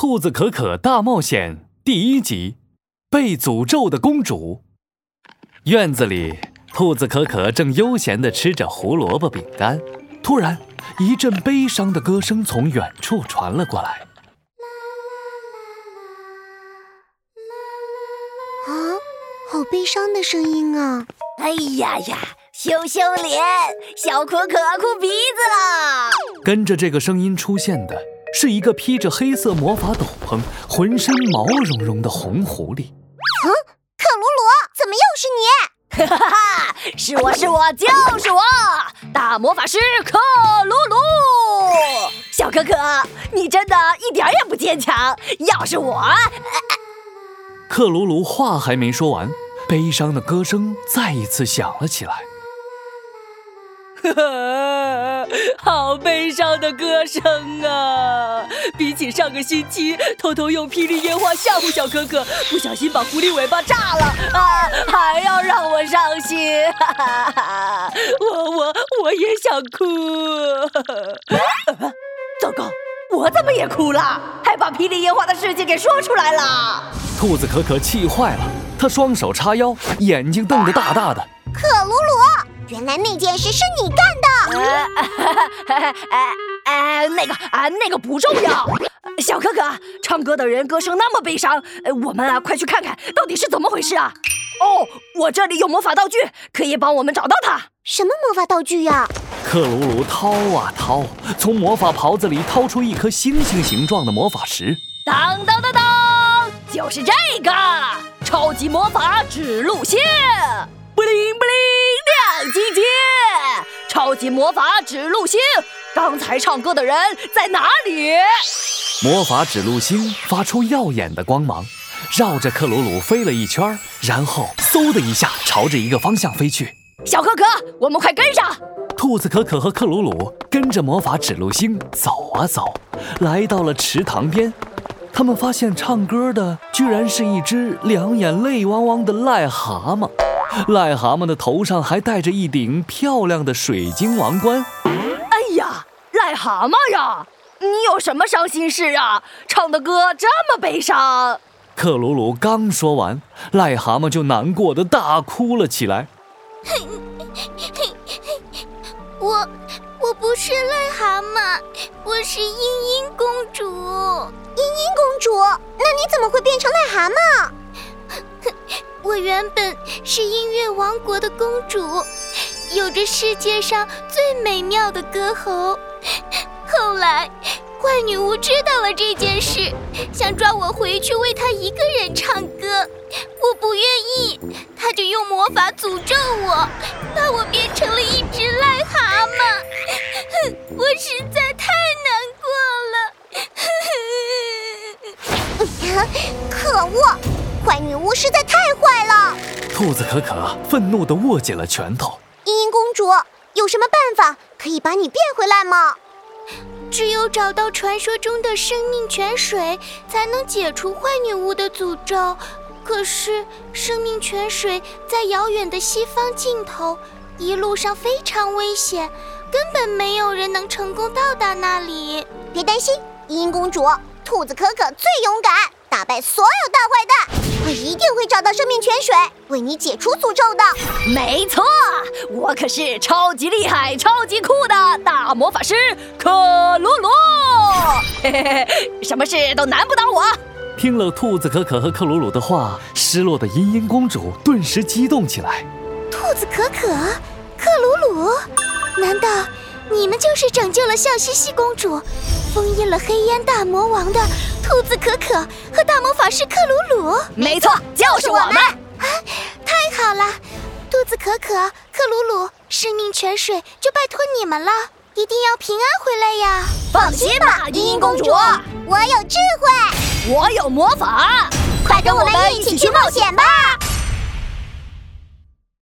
兔子可可大冒险》第一集：被诅咒的公主。院子里，兔子可可正悠闲地吃着胡萝卜饼干。突然，一阵悲伤的歌声从远处传了过来。啊，好悲伤的声音啊！哎呀呀，羞羞脸，小可可哭鼻子了。跟着这个声音出现的是一个披着黑色魔法斗篷、浑身毛茸茸的红狐狸。嗯，克鲁鲁，怎么又是你？哈哈哈，是我是我就是我，大魔法师克鲁鲁。小可可，你真的一点也不坚强。要是我，克鲁鲁话还没说完，悲伤的歌声再一次响了起来。好悲伤的歌声啊！比起上个星期偷偷用霹雳烟花吓唬小可可，不小心把狐狸尾巴炸了啊，还要让我伤心。我我我也想哭。糟糕，我怎么也哭了？还把霹雳烟花的事情给说出来了。兔子可可气坏了，他双手叉腰，眼睛瞪得大大的。可鲁鲁。原来那件事是你干的！呃哎哎 那个啊，那个不重要。小哥哥，唱歌的人歌声那么悲伤，我们啊，快去看看到底是怎么回事啊！哦，我这里有魔法道具，可以帮我们找到他。什么魔法道具呀？克鲁鲁掏啊掏，从魔法袍子里掏出一颗星星形状的魔法石。当当当当，就是这个超级魔法指路线，布灵布灵。魔法指路星，刚才唱歌的人在哪里？魔法指路星发出耀眼的光芒，绕着克鲁鲁飞了一圈，然后嗖的一下朝着一个方向飞去。小可可，我们快跟上！兔子可可和克鲁鲁跟着魔法指路星走啊走，来到了池塘边。他们发现唱歌的居然是一只两眼泪汪汪的癞蛤蟆。癞蛤蟆的头上还戴着一顶漂亮的水晶王冠。哎呀，癞蛤蟆呀，你有什么伤心事啊？唱的歌这么悲伤。克鲁鲁刚说完，癞蛤蟆就难过的大哭了起来。我我不是癞蛤蟆，我是茵茵公主。茵茵公主，那你怎么会变成癞蛤蟆？我原本是音乐王国的公主，有着世界上最美妙的歌喉。后来，坏女巫知道了这件事，想抓我回去为她一个人唱歌。我不愿意，她就用魔法诅咒我，把我变成了一只癞蛤蟆。我实在坏了！兔子可可愤怒地握紧了拳头。茵茵公主，有什么办法可以把你变回来吗？只有找到传说中的生命泉水，才能解除坏女巫的诅咒。可是生命泉水在遥远的西方尽头，一路上非常危险，根本没有人能成功到达那里。别担心，茵茵公主，兔子可可最勇敢，打败所有大坏蛋。我一定会找到生命泉水，为你解除诅咒的。没错，我可是超级厉害、超级酷的大魔法师克鲁鲁，嘿嘿嘿，什么事都难不倒我。听了兔子可可和克鲁鲁的话，失落的茵茵公主顿时激动起来。兔子可可，克鲁鲁，难道你们就是拯救了笑嘻嘻公主？封印了黑烟大魔王的兔子可可和大魔法师克鲁鲁，没错，就是我们啊！太好了，兔子可可、克鲁鲁，生命泉水就拜托你们了，一定要平安回来呀！放心吧，茵茵公主，我有智慧，我有魔法，快跟我们一起去冒险吧！